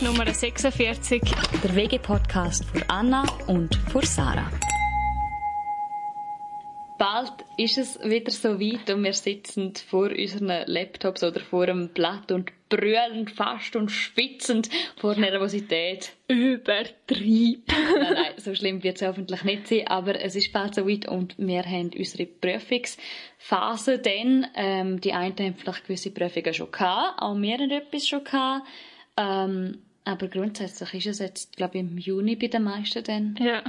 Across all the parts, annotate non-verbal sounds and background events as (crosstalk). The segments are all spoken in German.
ist Nummer 46. Der WG-Podcast für Anna und für Sarah. Bald ist es wieder so weit und wir sitzen vor unseren Laptops oder vor einem Blatt und brüllen fast und schwitzend vor Nervosität. Übertrieben. nein, nein, so schlimm wird es hoffentlich nicht sein, aber es ist bald so weit und wir haben unsere Prüfungsphase dann. Ähm, die einen haben vielleicht gewisse Prüfungen schon gehabt, auch wir haben etwas schon gehabt. Ähm, aber grundsätzlich ist es jetzt, glaube ich, im Juni bei den meisten dann. Ja.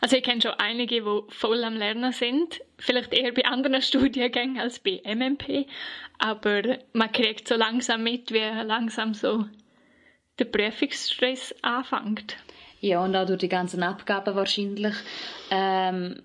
Also ich kenne schon einige, die voll am Lernen sind. Vielleicht eher bei anderen (laughs) Studiengängen als bei MMP. Aber man kriegt so langsam mit, wie langsam so der Prüfungsstress anfängt. Ja, und auch durch die ganzen Abgaben wahrscheinlich. Ähm,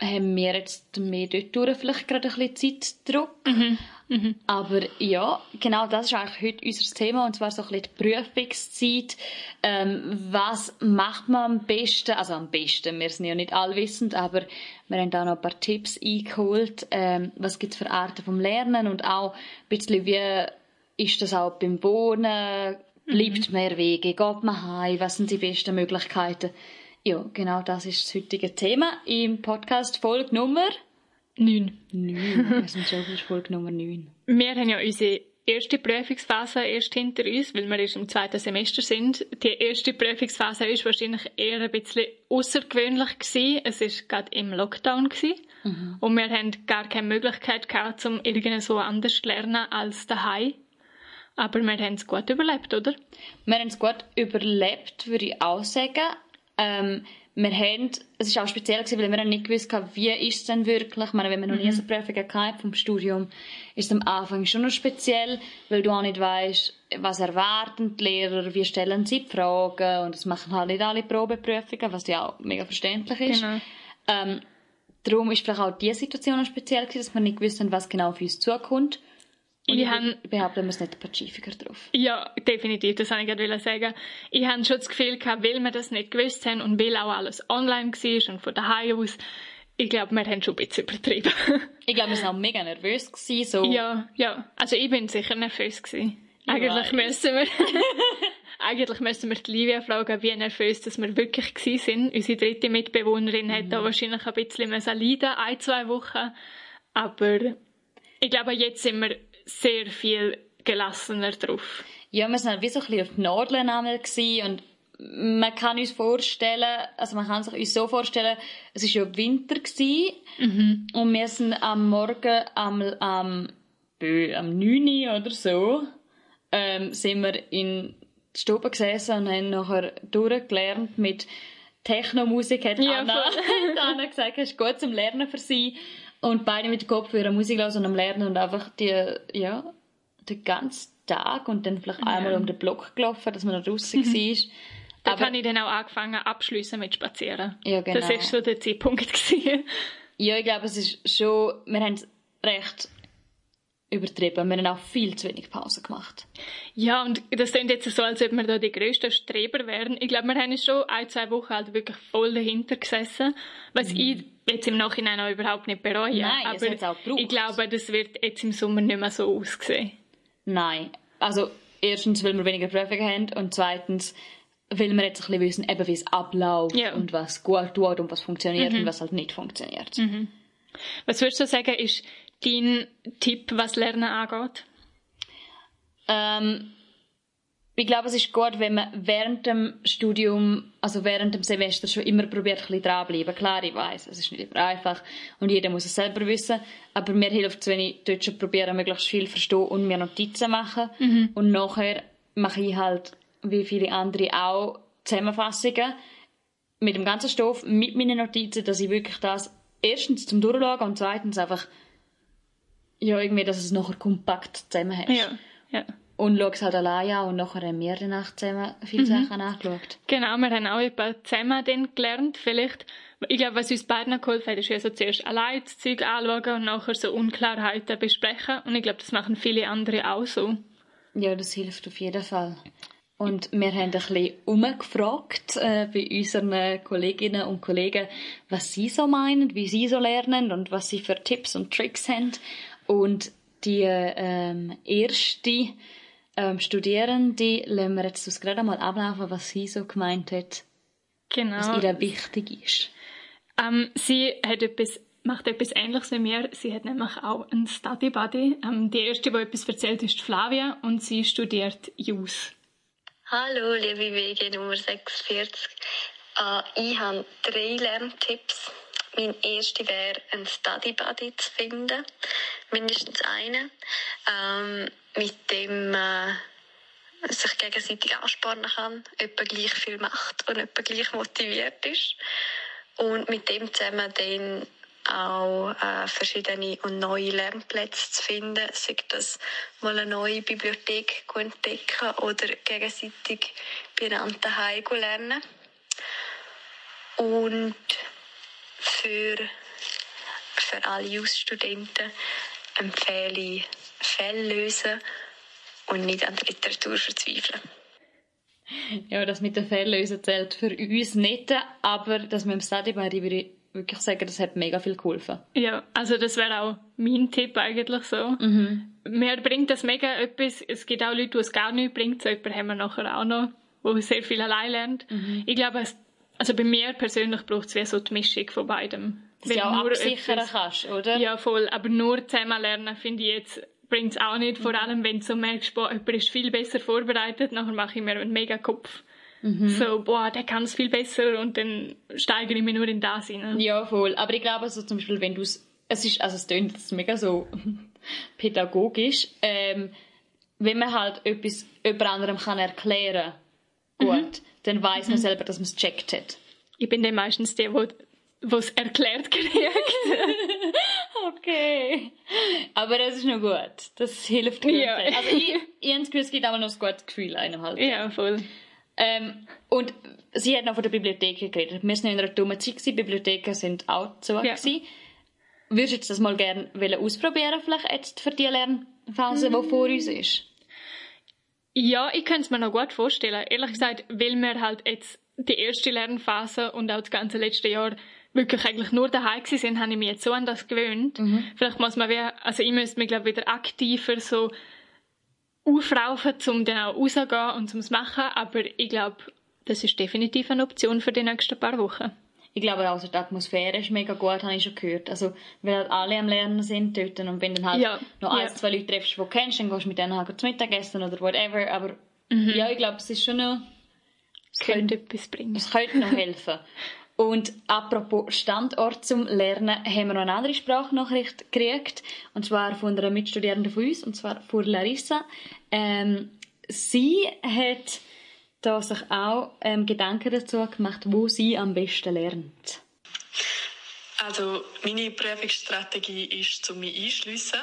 haben wir jetzt mehr dort vielleicht gerade ein bisschen Zeitdruck. Mhm. Mhm. Aber ja, genau das ist eigentlich heute unser Thema, und zwar so ein bisschen die Prüfungszeit. Ähm, was macht man am besten? Also am besten, wir sind ja nicht allwissend, aber wir haben da noch ein paar Tipps eingeholt. Ähm, was gibt es für Arten vom Lernen und auch ein bisschen wie ist das auch beim Wohnen? Bleibt mhm. mehr Wege? Geht man heim? Was sind die besten Möglichkeiten? Ja, genau das ist das heutige Thema im Podcast Folge Nummer 9. 9. Wir sind schon bei Folge Nummer 9. Wir haben ja unsere erste Prüfungsphase erst hinter uns, weil wir erst im zweiten Semester sind. Die erste Prüfungsphase war wahrscheinlich eher ein bisschen außergewöhnlich gewesen. Es war gerade im Lockdown gewesen. Mhm. Und wir haben gar keine Möglichkeit gehabt, um irgendwie so anders zu lernen als daheim. Aber wir haben es gut überlebt, oder? Wir haben es gut überlebt, würde ich auch sagen. Ähm, wir haben, es war auch speziell, gewesen, weil wir nicht gewusst haben, wie ist es denn wirklich. Ich meine, wenn man noch nie so Prüfung gehabt vom Studium, ist es am Anfang schon noch speziell, weil du auch nicht weißt, was erwarten die Lehrer, wie stellen sie die Fragen und das machen halt nicht alle Probeprüfungen, was ja auch mega verständlich ist. Genau. Ähm, darum ist vielleicht auch diese Situation speziell gewesen, dass wir nicht gewusst haben, was genau auf uns zukommt. Und ich, ich behaupte, wir sind nicht pazifischer drauf. Ja, definitiv, das wollte ich gerade sagen. Ich hatte schon das Gefühl gehabt, weil wir das nicht gewusst haben und weil auch alles online war und von daheim aus, ich glaube, wir haben schon ein bisschen übertrieben. (laughs) ich glaube, wir waren auch mega nervös. Gewesen, so. Ja, ja. Also ich bin sicher nervös. Gewesen. Eigentlich müssen wir... (laughs) Eigentlich müssen wir die Livia fragen, wie nervös dass wir wirklich waren. Unsere dritte Mitbewohnerin mhm. hat da wahrscheinlich ein bisschen leiden ein, zwei Wochen. Aber ich glaube, jetzt sind wir sehr viel gelassener drauf. Ja, wir waren wie so ein bisschen auf die Nadeln und man kann uns vorstellen, also man kann sich uns so vorstellen, es war ja Winter mhm. und wir sind am Morgen am, am, am 9 oder so, ähm, sind wir in die Stube gesessen und haben nachher durchgelernt mit Techno-Musik, hat ja, Anna, (laughs) Anna gesagt, es ist gut zum Lernen für sie. Und beide mit dem Kopf für Musik los und am Lernen und einfach die, ja, den ganzen Tag und dann vielleicht einmal um den Block gelaufen, dass man draußen mhm. war. Dort habe ich dann auch angefangen abschließen mit Spazieren. Ja, genau. Das war so der Zeitpunkt. (laughs) Gewesen. Ja, ich glaube, es ist schon, wir haben es recht übertrieben. Wir haben auch viel zu wenig Pause gemacht. Ja, und das klingt jetzt so, als ob wir da die grössten Streber wären. Ich glaube, wir haben schon ein, zwei Wochen halt wirklich voll dahinter gesessen, was mhm. ich jetzt im Nachhinein auch überhaupt nicht bereue. Nein, aber es auch ich glaube, das wird jetzt im Sommer nicht mehr so aussehen. Nein. Also, erstens, weil wir weniger Prüfungen haben und zweitens, weil wir jetzt ein bisschen wissen, eben, wie es abläuft ja. und was gut tut und was funktioniert mhm. und was halt nicht funktioniert. Mhm. Was würdest du sagen, ist dein Tipp, was Lernen angeht? Ähm, ich glaube, es ist gut, wenn man während dem Studium, also während dem Semester schon immer probiert, ein bisschen dranbleiben. Klar, ich weiß, es ist nicht immer einfach und jeder muss es selber wissen, aber mir hilft es, wenn ich dort schon probiere, möglichst viel verstehen und mir Notizen machen. Mhm. Und nachher mache ich halt, wie viele andere auch, Zusammenfassungen mit dem ganzen Stoff, mit meinen Notizen, dass ich wirklich das erstens zum Durchschauen und zweitens einfach ja, irgendwie, dass es nachher kompakt zusammen hast. Ja, ja. Und schau es halt allein an und nachher haben wir danach zusammen viele mhm. Sachen angeschaut. Genau, wir haben auch ein paar zusammen dann gelernt, vielleicht. Ich glaube, was uns beiden geholfen hat, ist ja so zuerst allein das Zeug anschauen und nachher so Unklarheiten besprechen. Und ich glaube, das machen viele andere auch so. Ja, das hilft auf jeden Fall. Und wir haben ein bisschen umgefragt äh, bei unseren Kolleginnen und Kollegen, was sie so meinen, wie sie so lernen und was sie für Tipps und Tricks haben. Und die ähm, erste ähm, Studierende lassen wir jetzt das gerade mal ablaufen, was sie so gemeint hat, Genau. was ihr wichtig ist. Ähm, sie hat etwas, macht etwas Ähnliches wie mir. Sie hat nämlich auch einen Study Buddy. Ähm, die erste, die etwas erzählt, ist Flavia und sie studiert Jus. Hallo, liebe WG Nummer 46. Äh, ich habe drei Lerntipps. Mein erster wäre, einen Study Buddy zu finden. Mindestens einen. Ähm, mit dem man sich gegenseitig anspornen kann, etwa gleich viel macht und etwa gleich motiviert ist. Und mit dem zusammen dann auch äh, verschiedene und neue Lernplätze zu finden, sei das mal eine neue Bibliothek entdecken oder gegenseitig Heim lernen. Und für, für alle Jus-Studenten empfehle ich Fälle lösen und nicht an der Literatur verzweifeln. Ja, das mit den Fällen zählt für uns nicht, aber das mit dem Study Buddy würde ich wirklich sagen, das hat mega viel geholfen. Ja, also das wäre auch mein Tipp eigentlich so. Mir bringt das mega etwas. Es gibt auch Leute, die es gar nicht bringt. So jemanden haben wir nachher auch noch, der sehr viel allein lernt. Ich glaube, es, also bei mir persönlich braucht es wie so die Mischung von beidem. Dass du Wenn auch nur absichern etwas- kannst, oder? Ja, voll. Aber nur zusammen lernen, finde ich jetzt, bringt es auch nicht. Vor allem, wenn du so merkst, boah, jemand ist viel besser vorbereitet, nachher mache ich mir einen mega Kopf. So, boah, der kann es viel besser und dann steigere ich mich nur in das hinein. Ja, voll. Aber ich glaube, so zum Beispiel, wenn du es, ist, also es klingt jetzt mega so (laughs) pädagogisch, ähm, wenn man halt etwas jemand anderem kann erklären, gut, dann weiß man selber, dass man es gecheckt hat. Ich bin dann meistens der, der es erklärt kriegt. (laughs) Okay. Aber das ist noch gut. Das hilft mir. Ja. Also ich, ich habe das Gefühl, es gibt auch noch ein gutes Gefühl einem halt. ja, voll. Ähm, und sie hat noch von der Bibliothek geredet. Wir sind in einer dummen Zeit, gewesen. Bibliotheken sind auch zu. Ja. gewesen. Würdest du das mal gerne ausprobieren, vielleicht jetzt für die Lernphase, die vor uns ist? Ja, ich könnte es mir noch gut vorstellen. Ehrlich gesagt, weil wir halt jetzt die erste Lernphase und auch das ganze letzte Jahr wirklich eigentlich nur daheim gewesen sind, habe ich mich jetzt so an das gewöhnt. Vielleicht muss man wie, also ich müsste mich glaube wieder aktiver so aufraufen, um dann auch rauszugehen und zum machen, aber ich glaube, das ist definitiv eine Option für die nächsten paar Wochen. Ich glaube auch, so die Atmosphäre ist mega gut, habe ich schon gehört. Also, weil halt alle am Lernen sind dort und wenn dann halt Ja, noch ja. ein, zwei Leute triffst, die du kennst, dann gehst du mit denen halt zum Mittagessen oder whatever. Aber Mhm. ja, ich glaube, es ist schon noch, Es könnte etwas bringen. es könnte noch helfen. Und apropos Standort zum Lernen, haben wir noch eine andere Sprachnachricht gekriegt. Und zwar von einer Mitstudierenden von uns, und zwar von Larissa. Ähm, sie hat da sich auch ähm, Gedanken dazu gemacht, wo sie am besten lernt. Also meine Prüfungsstrategie ist, zu mich einschliessen.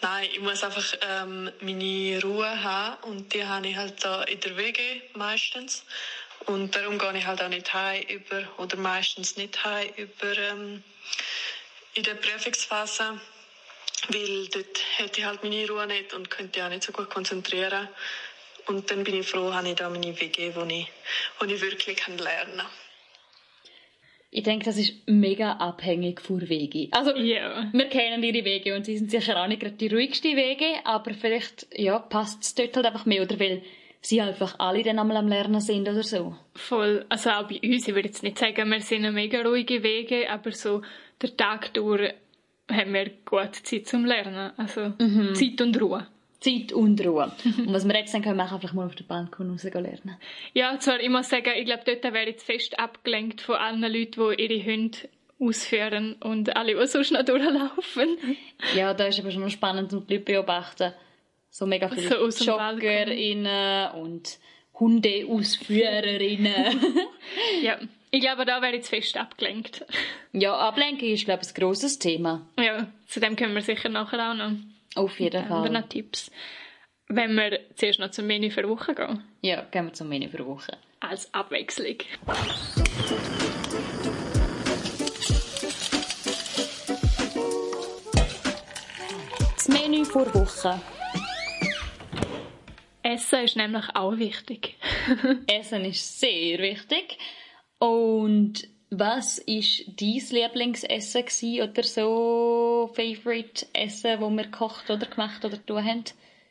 Nein, ich muss einfach ähm, meine Ruhe haben und die habe ich halt da in der WG meistens. Und darum gehe ich halt auch nicht heim über, oder meistens nicht heim über ähm, in der Prüfungsphase, weil dort hätte ich halt meine Ruhe nicht und könnte auch nicht so gut konzentrieren. Und dann bin ich froh, habe ich da meine WG, wo ich, wo ich wirklich kann lernen kann. Ich denke, das ist mega abhängig von Wege. Also, Ja. wir kennen ihre Wege und sie sind sicher auch nicht gerade die ruhigsten Wege, aber vielleicht, ja, passt es dort halt einfach mehr, oder weil sie einfach alle dann einmal am Lernen sind oder so. Voll. Also auch bei uns, ich würde jetzt nicht sagen, wir sind eine mega ruhige Wege, aber so der Tag durch haben wir gut Zeit zum Lernen. Also Zeit und Ruhe. Zeit und Ruhe. und was wir jetzt dann können machen, einfach mal auf den Balkon raus lernen. Ja, zwar, ich muss sagen, ich glaube, dort wäre jetzt fest abgelenkt von allen Leuten, die ihre Hunde ausführen und alle, die sonst noch durchlaufen. Ja, da ist aber schon noch spannend zum die Leute beobachten. So mega viele So. JoggerInnen und Hundeausführerinnen. (laughs) ja, ich glaube, da wäre jetzt fest abgelenkt. ja, Ablenkung ist, glaube ich, ein grosses Thema. Ja, zu dem können wir sicher nachher auch noch. Auf jeden Fall. noch Tipps. Wenn wir zuerst noch zum Menü für Woche gehen. Ja, gehen wir zum Menü für die Woche. Als Abwechslung. Das Menü vor der Woche. Essen ist nämlich auch wichtig. (laughs) Essen ist sehr wichtig. Und was ist dein Lieblingsessen gewesen oder so Favorite Essen, wo wir gekocht oder gemacht oder tun haben?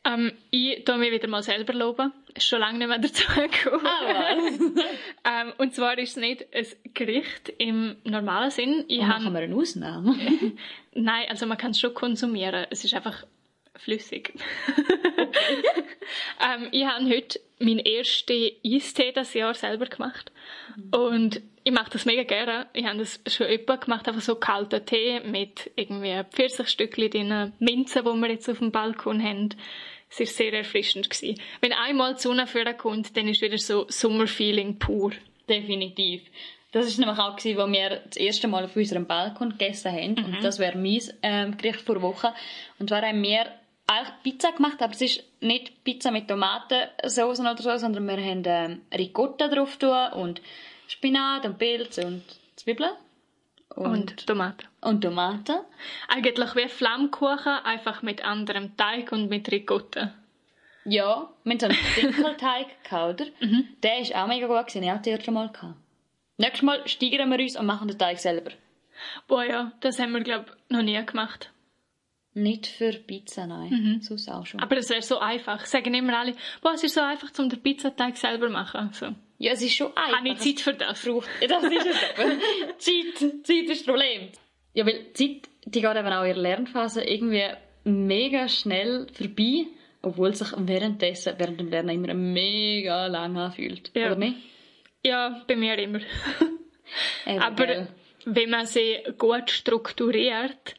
Ähm, ich tue mich wieder mal selber loben. Ist schon lange nicht mehr (laughs) dazu gekommen. Ah, (laughs) ähm, und zwar ist es nicht ein Gericht im normalen Sinn. Ich Dann habe machen wir eine Ausnahme. (laughs) Nein, also man kann es schon konsumieren. Es ist einfach flüssig. (laughs) ähm, ich habe heute meinen ersten Eistee das Jahr selber gemacht. Und ich mache das mega gerne. Ich habe das schon öfter gemacht, einfach so kalten Tee mit irgendwie Pfirsichstückchen drin, Minze, die wir jetzt auf dem Balkon haben. Es war sehr erfrischend. Gewesen. Wenn einmal die Sonne vorkommt, dann ist wieder so Sommerfeeling pur. Definitiv. Das war nämlich auch, gewesen, wo wir das erste Mal auf unserem Balkon gegessen haben. Und das wäre mein ähm, Gericht vor Woche. Und zwar haben wir eigentlich Pizza gemacht, aber es ist nicht Pizza mit Tomatensauce oder so, sondern wir haben ähm, Ricotta drauf tun und Spinat und Pilze und Zwiebeln. Und Tomaten. und Tomaten. Eigentlich wie Flammkuchen, einfach mit anderem Teig und mit Ricotta. Ja, haben so einen Dinkelteig oder? (laughs) Der ist auch mega gut gewesen, ich habe das erste Mal gehabt. Nächstes Mal steigern wir uns und machen den Teig selber. Boah ja, das haben wir, glaube ich, noch nie gemacht. Nicht für Pizza, nein. Sonst auch schon. Aber das wäre so einfach. Sagen immer alle, boah, es ist so einfach, um den Pizzateig selber zu machen. So. Ja, es ist schon einfach. Habe ich Zeit für das? braucht. Ja, das ist es eben. (laughs) Zeit, Zeit ist das Problem. Ja, weil die Zeit, die geht eben auch in der Lernphase irgendwie mega schnell vorbei, obwohl es sich währenddessen, während dem Lernen immer mega lang anfühlt. Ja. Oder nicht? Ja, bei mir immer. Aber wenn man sie gut strukturiert,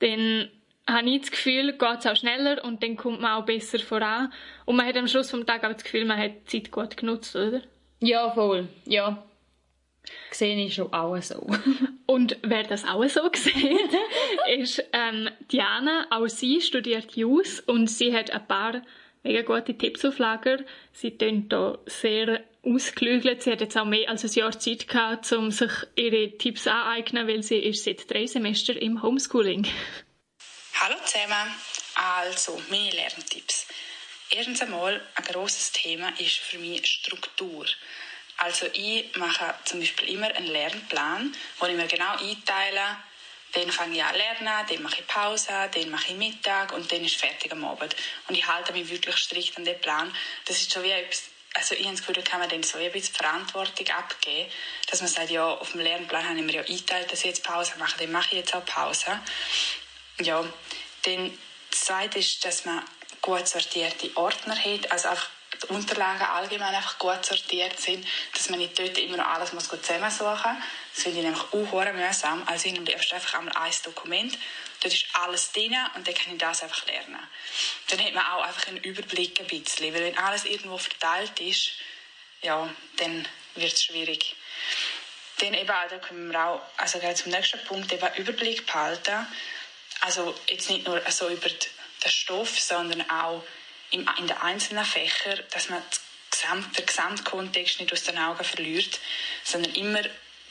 dann habe ich das Gefühl, geht es auch schneller und dann kommt man auch besser voran. Und man hat am Schluss vom Tag auch das Gefühl, man hat die Zeit gut genutzt, oder? Ja, voll. Ja. Sehe ich schon auch so. (laughs) Und wer das auch so sieht, (laughs) ist ähm, Diana. Auch sie studiert Jus und sie hat ein paar mega gute Tipps auf Lager. Sie tönt da sehr ausgelügelt. Sie hat jetzt auch mehr als ein Jahr Zeit gehabt, um sich ihre Tipps aneignen, weil sie ist seit drei Semester im Homeschooling. Hallo zusammen. Also, meine Lerntipps. Erstens einmal, ein grosses Thema ist für mich Struktur. Also ich mache zum Beispiel immer einen Lernplan, wo ich mir genau einteile, dann fange ich an lernen, dann mache ich Pause, dann mache ich Mittag und dann ist fertig am Abend. Und ich halte mich wirklich strikt an den Plan. Das ist so wie etwas, also ich habe das Gefühl, kann man dann so ein bisschen Verantwortung abgeben, dass man sagt, ja, auf dem Lernplan habe ich mir ja eingeteilt, dass ich jetzt Pause mache, dann mache ich jetzt auch Pause. Ja, dann das Zweite ist, dass man gut sortierte Ordner hat, also einfach die Unterlagen allgemein einfach gut sortiert sind, dass man nicht dort immer noch alles muss gut zusammensuchen muss. Das finde ich nämlich auch mühsam. Also ich nehme einfach einmal ein Dokument, dort ist alles drin und dann kann ich das einfach lernen. Dann hat man auch einfach einen Überblick ein bisschen, weil wenn alles irgendwo verteilt ist, ja, dann wird es schwierig. Dann eben da können wir auch, also gerade zum nächsten Punkt, eben Überblick behalten. Also jetzt nicht nur also über den Stoff, sondern auch in den einzelnen Fächern, dass man den Gesamtkontext nicht aus den Augen verliert, sondern immer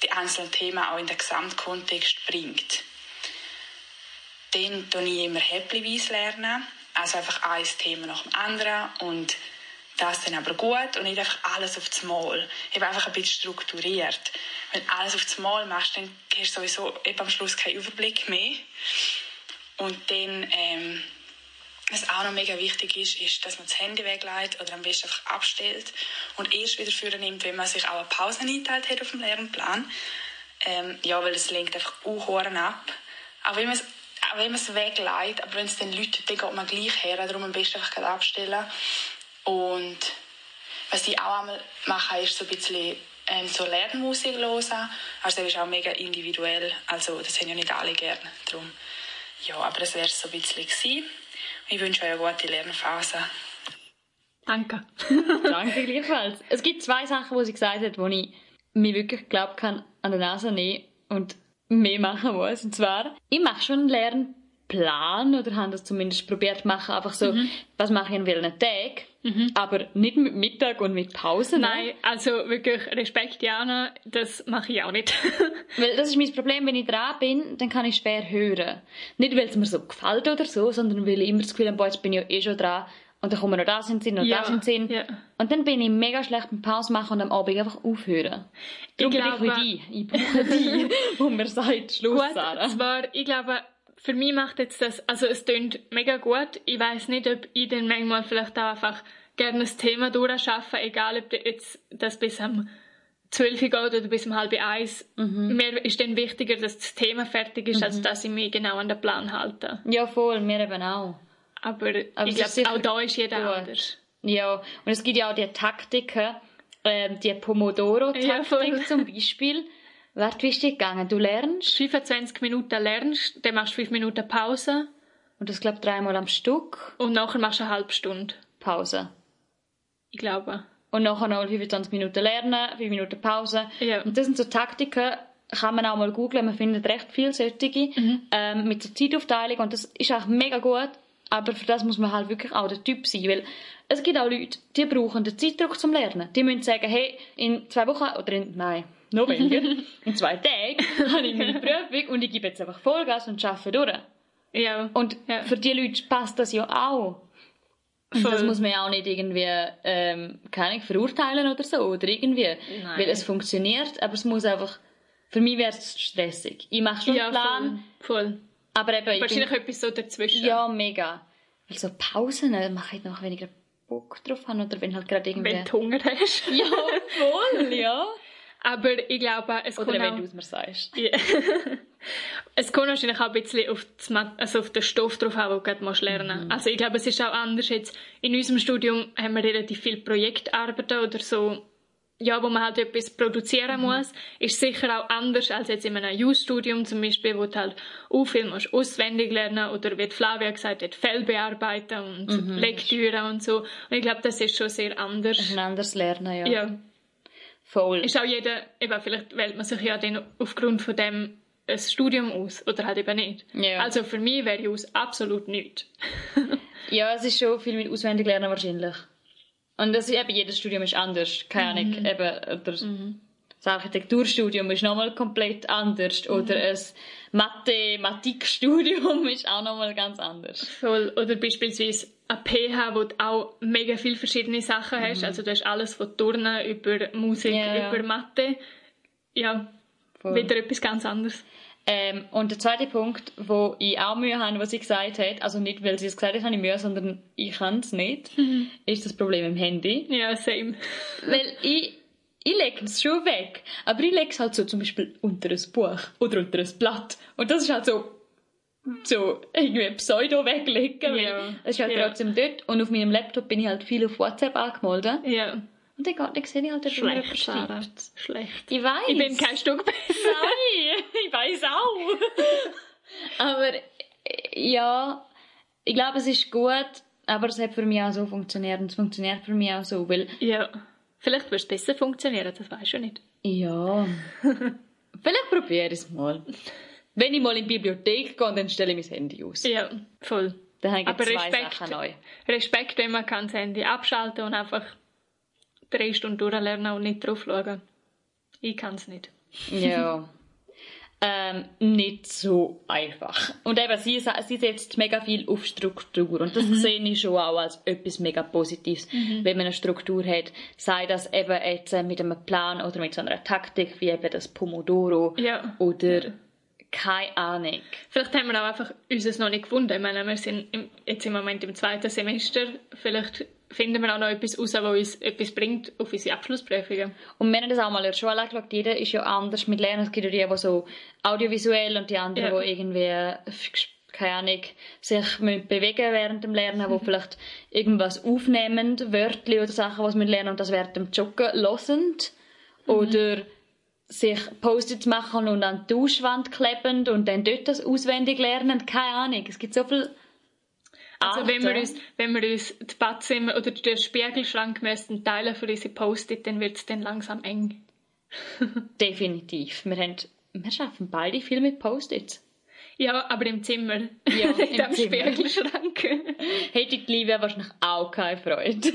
die einzelnen Themen auch in den Gesamtkontext bringt. Dann tue ich immer häppchenweise lernen, also einfach ein Thema nach dem anderen und das dann aber gut und nicht einfach alles auf das Mal. Eben einfach ein bisschen strukturiert. Wenn du alles auf das Mal machst, dann hast du sowieso eben am Schluss keinen Überblick mehr. Und dann, ähm, was auch noch mega wichtig ist, ist, dass man das Handy weglegt oder am besten einfach abstellt und erst wieder führen nimmt, wenn man sich auch eine Pause eingeteilt hat auf dem Lernplan. Ähm, ja, weil es lenkt einfach auch ab. Auch wenn man es auch wenn man es weglegt, aber wenn es dann läutet, dann geht man gleich her. Darum am besten einfach abstellen. Und was ich auch einmal mache, ist so ein bisschen ähm, so Lernmusik hören. Also das ist auch mega individuell. Also das haben ja nicht alle gerne. Darum, ja, aber das wäre so ein bisschen gewesen. Ich wünsche euch eine gute Lernphase. Danke. (laughs) Danke gleichfalls. Es gibt zwei Sachen, die sie gesagt hat, wo ich mir wirklich glauben kann, an der Nase nehmen und mehr machen muss. Und zwar, ich mache schon einen Lernplan oder habe das zumindest probiert zu machen, einfach so, was mache ich an welchen Tag, aber nicht mit Mittag und mit Pause. ne? Nein, also wirklich Respekt, Jana, das mache ich auch nicht. (laughs) Weil das ist mein Problem, wenn ich dran bin, dann kann ich schwer hören. Nicht, weil es mir so gefällt oder so, sondern weil ich immer das Gefühl habe, boah, jetzt bin ich ja eh schon dran und dann kommen noch das in den Sinn und Ja, das in den Sinn. ja. Und dann bin ich mega schlecht beim Pause machen und am Abend einfach aufhören. Darum Ich bin ich glaube- die. Ich brauche die, (laughs) wo mir sagt, (laughs) Schluss, Gut, Sarah. zwar, ich glaube, für mich macht jetzt das, also es klingt mega gut. Ich weiß nicht, ob ich dann manchmal vielleicht auch einfach gerne das Thema durchschaffen, egal ob jetzt das bis am 12 Uhr geht oder bis um halb eins. Mhm. Mir ist dann wichtiger, dass das Thema fertig ist, als dass ich mich genau an den Plan halte. Ja, voll, mir eben auch. Aber, Aber ich glaube, auch da ist jeder gut. anders. Ja, und es gibt ja auch die Taktiken, ähm, die Pomodoro-Taktik Ja, zum Beispiel. Ist die gegangen? Du lernst 25 Minuten lernst, dann machst du 5 Minuten Pause und das glaube dreimal am Stück und nachher machst du eine halbe Stunde. Pause. Ich glaube. Und nachher noch 25 Minuten lernen, 5 Minuten Pause. Ja. Und das sind so Taktiken, kann man auch mal googlen, man findet recht viele solche, Mhm. ähm, mit so Zeitaufteilung und das ist auch mega gut, aber für das muss man halt wirklich auch der Typ sein, weil es gibt auch Leute, die brauchen den Zeitdruck zum Lernen. Die müssen sagen, hey, in zwei Wochen, oder in, nein, noch weniger, (laughs) in zwei Tagen (laughs) habe ich meine Prüfung und ich gebe jetzt einfach Vollgas und arbeite durch. Ja. Und ja. für die Leute passt das ja auch. Und das Voll. muss man ja auch nicht irgendwie, ähm, keine Ahnung, verurteilen oder so, oder irgendwie. Nein. Weil es funktioniert, aber es muss einfach, für mich wäre es stressig. Ich mache schon ja, einen Plan, voll. voll. aber eben, ich Wahrscheinlich bin, etwas so dazwischen. ja, mega. Weil so Pausen, da mache ich noch weniger Bock drauf haben, oder wenn halt gerade irgendwie... Wenn du Hunger hast. ja, voll, ja. (laughs) Aber ich glaube, es Oder kommt wenn du es mir sagst. (laughs) Ja. es kommt wahrscheinlich auch ein bisschen auf, das, also auf den Stoff drauf an, den du gerade musst lernen Mhm. Also ich glaube, es ist auch anders jetzt. In unserem Studium haben wir relativ viel Projektarbeiten oder so, ja, wo man halt etwas produzieren Mhm. muss. Ist sicher auch anders als jetzt in einem Jus-Studium zum Beispiel, wo du halt auch viel musst auswendig lernen oder wie Flavia gesagt hat, Fell bearbeiten und Mhm. Lektüre und so. Und ich glaube, das ist schon sehr anders. Ein anderes Lernen, ja. Ja. Voll. Ist auch jeder, eben, vielleicht wählt man sich ja dann aufgrund von dem ein Studium aus oder halt eben nicht. Ja. Also für mich wäre Jus absolut nichts. (laughs) Ja, es ist schon viel mit auswendig lernen wahrscheinlich. Und das ist eben, jedes Studium ist anders. Keine Ahnung, eben, oder das Architekturstudium ist nochmal komplett anders. Oder ein Mathematikstudium (laughs) ist auch nochmal ganz anders. Voll. Oder beispielsweise ein PH, wo du auch mega viele verschiedene Sachen hast. Also du hast alles von Turnen über Musik, Ja, über Mathe. Ja, Voll. wieder etwas ganz anderes. Ähm, und der zweite Punkt, wo ich auch Mühe habe, was sie gesagt hat, also nicht, weil sie es gesagt hat, habe ich Mühe, sondern ich kann es nicht, ist das Problem im Handy. Ja, same. Weil ich, ich lege es schon weg. Aber ich lege es halt so zum Beispiel unter ein Buch oder unter ein Blatt. Und das ist halt so, (laughs) so irgendwie Pseudo weglegen. weil Ja. Es ist halt Ja. trotzdem dort. Und auf meinem Laptop bin ich halt viel auf WhatsApp angemeldet. Ja. Und dann, dann sehe ich halt, dass Schlecht, Sarah. Schlecht. Ich weiß. Ich bin kein Stück besser. Nein, (laughs) ich weiß auch. (laughs) aber ja, ich glaube, es ist gut, aber es hat für mich auch so funktioniert und es funktioniert für mich auch so, weil Ja. Vielleicht würde es besser funktionieren, das weiß ich nicht. ja, vielleicht probiere ich es mal. Wenn ich mal in die Bibliothek gehe, dann stelle ich mein Handy aus. Ja, voll. Dann habe ich Aber zwei Respekt, Sachen neu. Respekt, wenn man kann das Handy abschalten und einfach drei Stunden durchlernen und nicht drauf schauen. Ich kann es nicht. Ja. (laughs) ähm, nicht so einfach. Und eben, sie, sie setzt mega viel auf Struktur. Und das sehe ich schon auch als etwas mega Positives, wenn man eine Struktur hat. Sei das eben jetzt äh, mit einem Plan oder mit so einer Taktik, wie eben das Pomodoro. Ja. Oder keine Ahnung. Vielleicht haben wir auch einfach unseres noch nicht gefunden. Ich meine, wir sind im, jetzt im Moment im zweiten Semester. Vielleicht finden wir auch noch etwas raus, was uns etwas bringt auf unsere Abschlussprüfungen. Und wir haben das auch mal in der Schule angeschaut. Jeder ist ja anders mit Lernen. Es gibt ja die, die so audiovisuell und die anderen, Ja. die irgendwie, keine Ahnung, sich müssen bewegen während dem Lernen, die vielleicht irgendwas aufnehmen, Wörter oder Sachen, was wir lernen und das während dem Joggen hören. Oder sich Post-its machen und an die Duschwand kleben und dann dort das auswendig lernen. Keine Ahnung. Es gibt so viel Also wenn wir uns, wenn wir uns das Badzimmer oder den Spiegelschrank müssten teilen für unsere Post-it, dann wird es dann langsam eng. (laughs) Definitiv. Wir, haben, wir schaffen beide viel mit Post-its. Ja, aber im Zimmer. Ja, (laughs) nicht im am. Spiegelschrank. (laughs) Hätte die Livia wahrscheinlich auch keine Freude.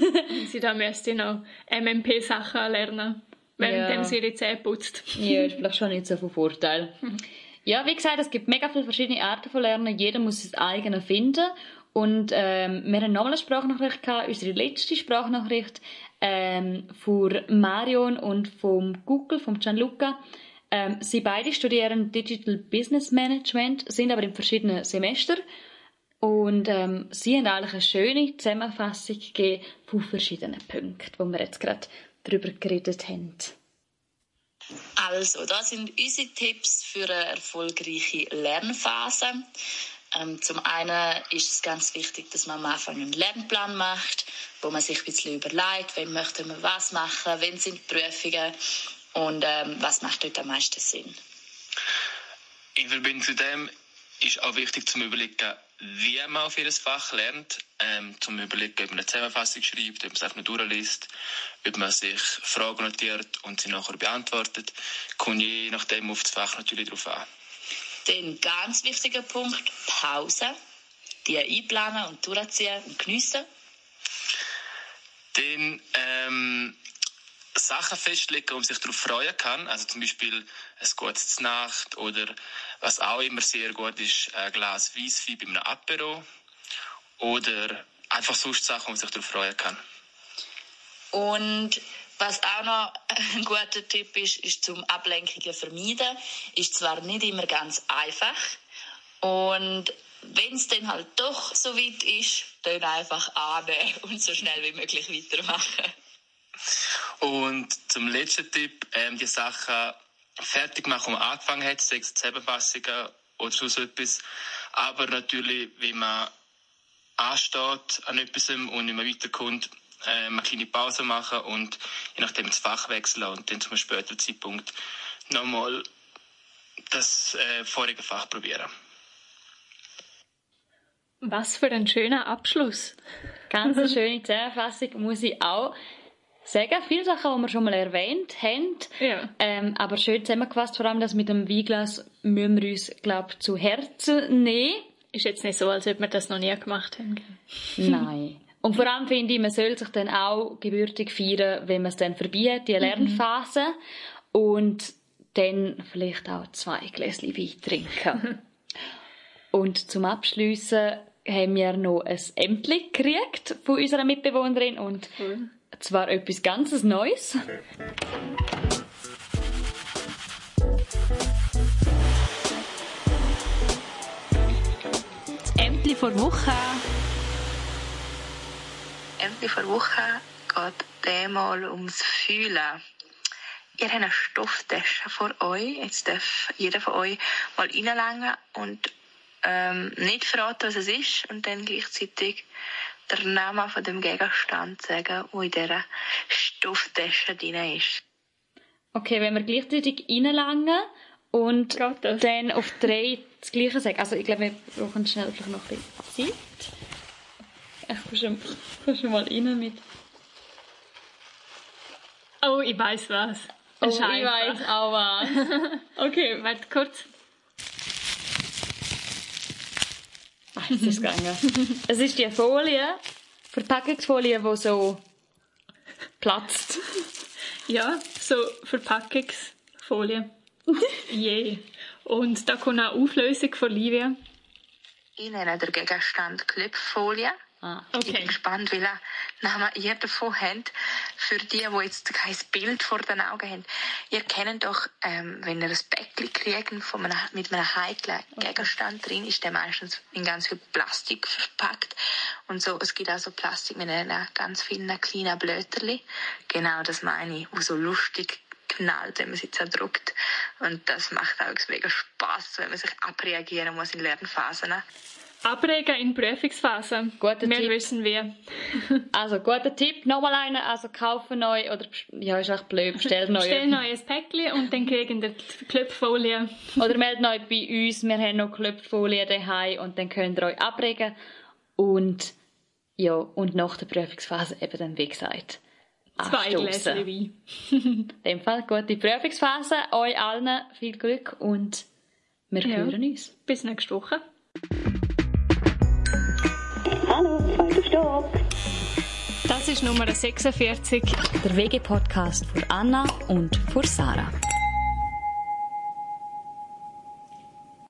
sie da müsste noch MMP-Sachen lernen, während Ja. sie ihre Zähne putzt. ja, ist vielleicht schon nicht so von Vorteil. (laughs) Ja, wie gesagt, es gibt mega viele verschiedene Arten von Lernen. Jeder muss sein eigenes finden. Und ähm, wir haben nochmal eine Sprachnachricht gehabt, unsere letzte Sprachnachricht ähm, von Marion und vom Google, vom Gianluca. Ähm, sie beide studieren Digital Business Management, sind aber in verschiedenen Semestern. Und ähm, sie haben eigentlich eine schöne Zusammenfassung gegeben von verschiedenen Punkten, wo wir jetzt gerade darüber geredet haben. Also, das sind unsere Tipps für eine erfolgreiche Lernphase. Ähm, zum einen ist es ganz wichtig, dass man am Anfang einen Lernplan macht, wo man sich ein bisschen überlegt, wann möchte man was machen, wann sind die Prüfungen und ähm, was macht dort am meisten Sinn. In Verbindung zu dem ist auch wichtig zu überlegen, wie man auf jedes Fach lernt, ähm, zum überlegen, ob man eine Zusammenfassung schreibt, ob man es einfach nur durchliest, ob man sich Fragen notiert und sie nachher beantwortet, kommt je nachdem auf das Fach natürlich darauf an. Dann ganz wichtiger Punkt, Pause. Die einplanen und durchziehen und geniessen. Dann ähm, Sachen festlegen, man sich darauf freuen kann. Also zum Beispiel ein gutes Nacht oder was auch immer sehr gut ist, ein Glas Weisswein bei einem Apero. Oder einfach sonst Sachen, man sich darauf freuen kann. Und was auch noch ein guter Tipp ist, ist zum Ablenkungen vermeiden. Ist zwar nicht immer ganz einfach. Und wenn es dann halt doch so weit ist, dann einfach annehmen und so schnell wie möglich weitermachen. Und zum letzten Tipp, ähm, die Sachen fertig machen, die man angefangen hat, sechs Zusammenfassungen oder so etwas. Aber natürlich, wenn man ansteht an etwas und nicht mehr weiterkommt, äh, eine kleine Pause machen und je nachdem das Fach wechseln und dann zu einem späteren Zeitpunkt nochmal das äh, vorige Fach probieren. Was für ein schöner Abschluss. Ganz eine (laughs) schöne Zusammenfassung muss ich auch sagen. Viele Sachen, die wir schon mal erwähnt haben. Ja. Ähm, aber schön zusammengefasst, vor allem das mit dem Weinglas müssen wir uns, glaube ich, zu Herzen nehmen. Ist jetzt nicht so, als ob wir das noch nie gemacht haben. Nein. (laughs) Und vor allem finde ich, man soll sich dann auch gebürtig feiern, wenn man es dann vorbei hat, die Lernphase. Und dann vielleicht auch zwei Gläschen Wein trinken. (laughs) und zum Abschliessen haben wir noch ein Ämtli gekriegt von unserer Mitbewohnerin und Cool. Zwar etwas ganzes Neues. Das Ämtli vor Woche. Endlich vor Woche geht diesmal ums Fühlen. Ihr habt eine Stofftasche vor euch. Jetzt darf jeder von euch mal reinlängen und ähm, nicht verraten, was es ist und dann gleichzeitig der Name von dem Gegenstand sagen, der in dieser Stofftasche drin ist. Okay, wenn wir gleichzeitig reinlangen und dann auf drei das Gleiche sagen. Also ich glaube, wir brauchen schnell noch ein bisschen Zeit. Ich schon, kann schon mal rein mit... Oh, ich weiß was. Oh, ich weiß auch was. (laughs) Okay, Warte kurz. Ach, jetzt ist es gegangen. es ist die Folie, Verpackungsfolie, die so platzt. Ja, so Verpackungsfolie. (laughs) Je. Und da kommt eine Auflösung von Livia. Ich nenne den Gegenstand Klebfolie. Ah. Ich bin gespannt, welchen Namen ihr davon habt. Für die, die jetzt kein Bild vor den Augen haben. Ihr kennt doch, ähm, wenn ihr ein Päckchen kriegt von einem, mit einem heiklen Gegenstand drin, ist der meistens in ganz viel Plastik verpackt. Und so, es gibt auch so Plastik mit einer ganz vielen kleinen Blöterli. Genau das meine ich, wo so lustig knallt, wenn man sie zerdrückt. Und das macht auch mega Spaß, wenn man sich abreagieren muss in Lernphasen. Abregen in Prüfungsphase. Guter Wir Tipp. wissen wie. (laughs) Also, guter Tipp. Nochmal einer. Also, kaufen neu oder, ja, ist echt blöd, bestellt neu. Stell noch ein Päckchen und dann kriegen wir die Klöpffolie. Oder meldet euch bei uns. Wir haben noch Klöpffolie daheim und dann könnt ihr euch abregen. Und, ja, und nach der Prüfungsphase eben dann, wie gesagt, Zwei. Gläser Wein. In dem Fall gute Prüfungsphase. Euch allen viel Glück und wir Ja. hören uns. Bis nächste Woche. Das ist Nummer 46. Der WG-Podcast für Anna und für Sarah.